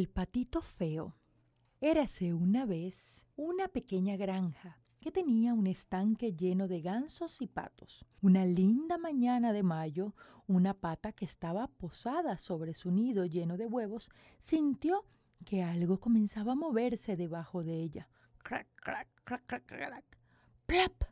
El patito feo. Érase una vez una pequeña granja que tenía un estanque lleno de gansos y patos. Una linda mañana de mayo, una pata que estaba posada sobre su nido lleno de huevos sintió que algo comenzaba a moverse debajo de ella. Crac, crac, crac, crac, crac. ¡Plap!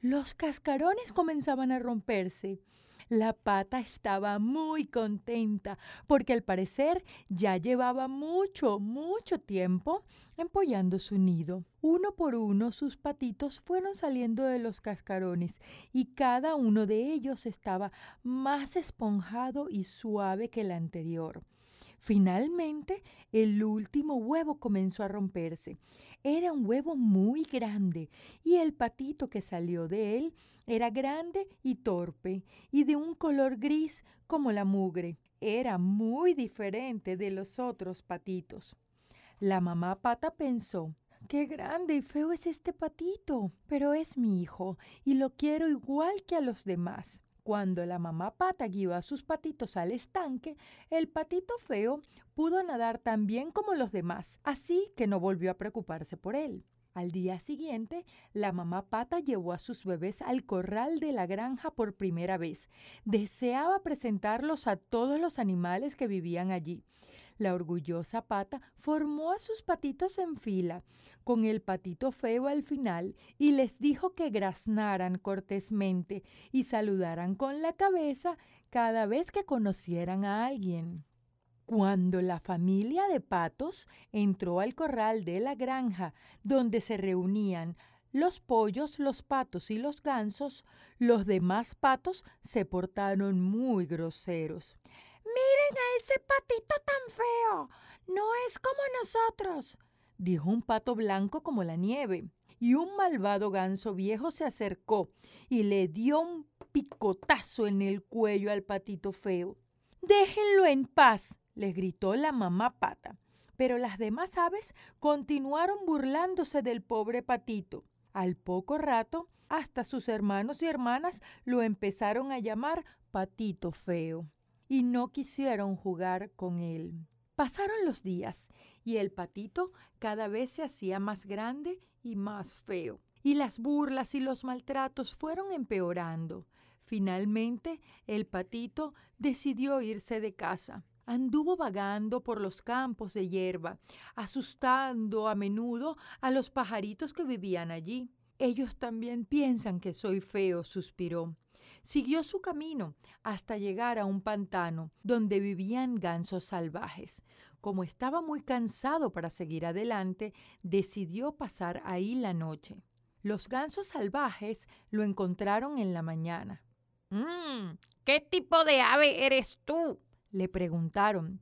Los cascarones comenzaban a romperse. La pata estaba muy contenta porque al parecer ya llevaba mucho, mucho tiempo empollando su nido. Uno por uno sus patitos fueron saliendo de los cascarones y cada uno de ellos estaba más esponjado y suave que el anterior. Finalmente, el último huevo comenzó a romperse. Era un huevo muy grande y el patito que salió de él era grande y torpe y de un color gris como la mugre. Era muy diferente de los otros patitos. La mamá pata pensó, Qué grande y feo es este patito, pero es mi hijo y lo quiero igual que a los demás. Cuando la mamá pata guió a sus patitos al estanque, el patito feo pudo nadar tan bien como los demás, así que no volvió a preocuparse por él. Al día siguiente, la mamá pata llevó a sus bebés al corral de la granja por primera vez. Deseaba presentarlos a todos los animales que vivían allí. La orgullosa pata formó a sus patitos en fila, con el patito feo al final, y les dijo que graznaran cortésmente y saludaran con la cabeza cada vez que conocieran a alguien. Cuando la familia de patos entró al corral de la granja, donde se reunían los pollos, los patos y los gansos, los demás patos se portaron muy groseros. Ese patito tan feo. No es como nosotros, dijo un pato blanco como la nieve. Y un malvado ganso viejo se acercó y le dio un picotazo en el cuello al patito feo. Déjenlo en paz, les gritó la mamá pata. Pero las demás aves continuaron burlándose del pobre patito. Al poco rato, hasta sus hermanos y hermanas lo empezaron a llamar patito feo y no quisieron jugar con él. Pasaron los días y el patito cada vez se hacía más grande y más feo, y las burlas y los maltratos fueron empeorando. Finalmente, el patito decidió irse de casa. Anduvo vagando por los campos de hierba, asustando a menudo a los pajaritos que vivían allí. Ellos también piensan que soy feo, suspiró. Siguió su camino hasta llegar a un pantano donde vivían gansos salvajes. Como estaba muy cansado para seguir adelante, decidió pasar ahí la noche. Los gansos salvajes lo encontraron en la mañana. Mm, ¿Qué tipo de ave eres tú? le preguntaron.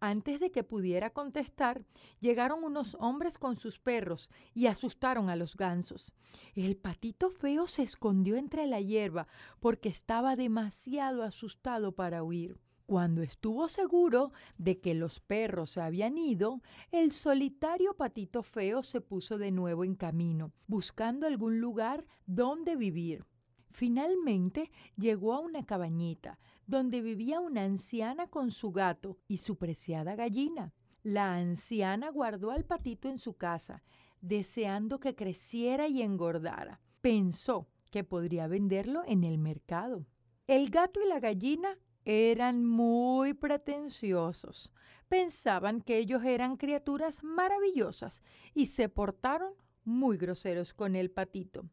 Antes de que pudiera contestar, llegaron unos hombres con sus perros y asustaron a los gansos. El patito feo se escondió entre la hierba porque estaba demasiado asustado para huir. Cuando estuvo seguro de que los perros se habían ido, el solitario patito feo se puso de nuevo en camino, buscando algún lugar donde vivir. Finalmente llegó a una cabañita donde vivía una anciana con su gato y su preciada gallina. La anciana guardó al patito en su casa, deseando que creciera y engordara. Pensó que podría venderlo en el mercado. El gato y la gallina eran muy pretenciosos. Pensaban que ellos eran criaturas maravillosas y se portaron muy groseros con el patito.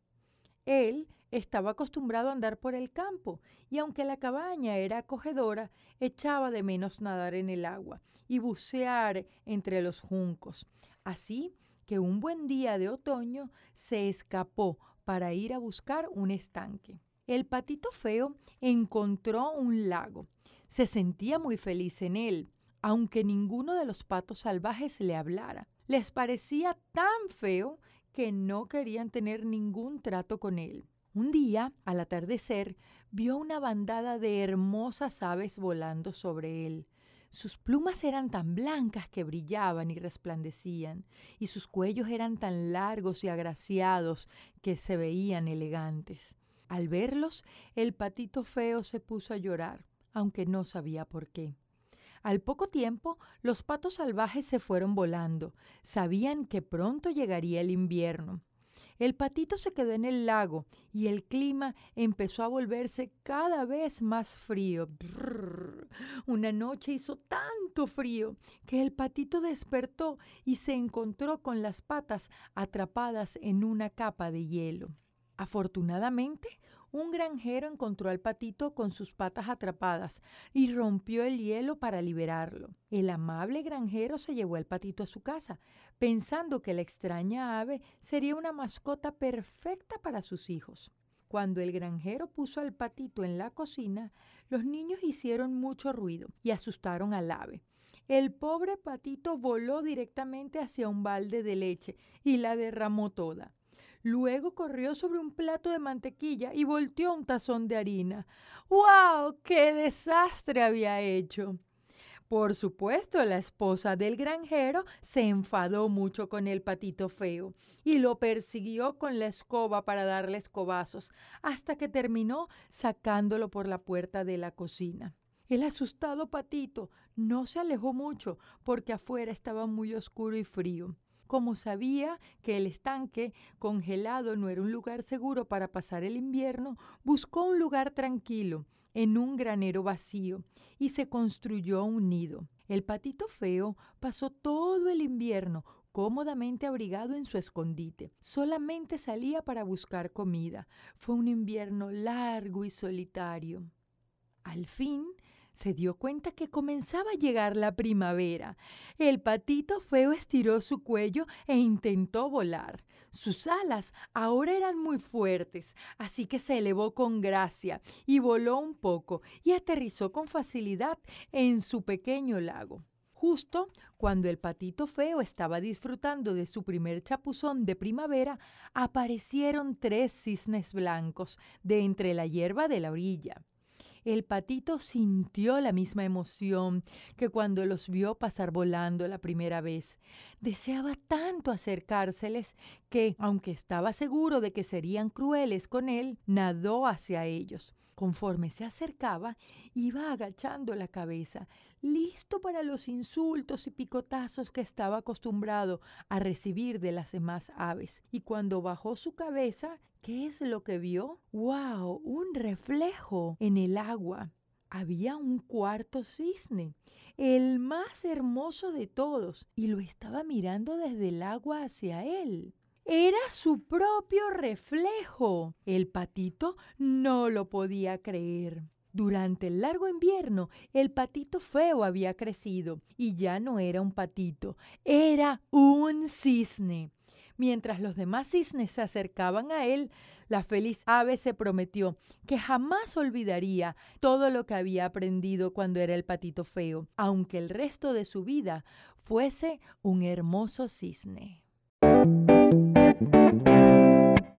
Él estaba acostumbrado a andar por el campo y aunque la cabaña era acogedora, echaba de menos nadar en el agua y bucear entre los juncos. Así que un buen día de otoño se escapó para ir a buscar un estanque. El patito feo encontró un lago. Se sentía muy feliz en él, aunque ninguno de los patos salvajes le hablara. Les parecía tan feo que no querían tener ningún trato con él. Un día, al atardecer, vio una bandada de hermosas aves volando sobre él. Sus plumas eran tan blancas que brillaban y resplandecían, y sus cuellos eran tan largos y agraciados que se veían elegantes. Al verlos, el patito feo se puso a llorar, aunque no sabía por qué. Al poco tiempo, los patos salvajes se fueron volando. Sabían que pronto llegaría el invierno. El patito se quedó en el lago y el clima empezó a volverse cada vez más frío. Una noche hizo tanto frío que el patito despertó y se encontró con las patas atrapadas en una capa de hielo. Afortunadamente, un granjero encontró al patito con sus patas atrapadas y rompió el hielo para liberarlo. El amable granjero se llevó al patito a su casa, pensando que la extraña ave sería una mascota perfecta para sus hijos. Cuando el granjero puso al patito en la cocina, los niños hicieron mucho ruido y asustaron al ave. El pobre patito voló directamente hacia un balde de leche y la derramó toda. Luego corrió sobre un plato de mantequilla y volteó un tazón de harina. ¡Wow! ¡Qué desastre había hecho! Por supuesto, la esposa del granjero se enfadó mucho con el patito feo y lo persiguió con la escoba para darle escobazos, hasta que terminó sacándolo por la puerta de la cocina. El asustado patito no se alejó mucho porque afuera estaba muy oscuro y frío. Como sabía que el estanque congelado no era un lugar seguro para pasar el invierno, buscó un lugar tranquilo, en un granero vacío, y se construyó un nido. El patito feo pasó todo el invierno cómodamente abrigado en su escondite. Solamente salía para buscar comida. Fue un invierno largo y solitario. Al fin se dio cuenta que comenzaba a llegar la primavera. El patito feo estiró su cuello e intentó volar. Sus alas ahora eran muy fuertes, así que se elevó con gracia y voló un poco y aterrizó con facilidad en su pequeño lago. Justo cuando el patito feo estaba disfrutando de su primer chapuzón de primavera, aparecieron tres cisnes blancos de entre la hierba de la orilla. El patito sintió la misma emoción que cuando los vio pasar volando la primera vez. Deseaba tanto acercárseles que, aunque estaba seguro de que serían crueles con él, nadó hacia ellos. Conforme se acercaba, iba agachando la cabeza, listo para los insultos y picotazos que estaba acostumbrado a recibir de las demás aves. Y cuando bajó su cabeza, ¿qué es lo que vio? ¡Wow! Un reflejo en el agua. Había un cuarto cisne, el más hermoso de todos, y lo estaba mirando desde el agua hacia él. Era su propio reflejo. El patito no lo podía creer. Durante el largo invierno, el patito feo había crecido y ya no era un patito, era un cisne. Mientras los demás cisnes se acercaban a él, la feliz ave se prometió que jamás olvidaría todo lo que había aprendido cuando era el patito feo, aunque el resto de su vida fuese un hermoso cisne.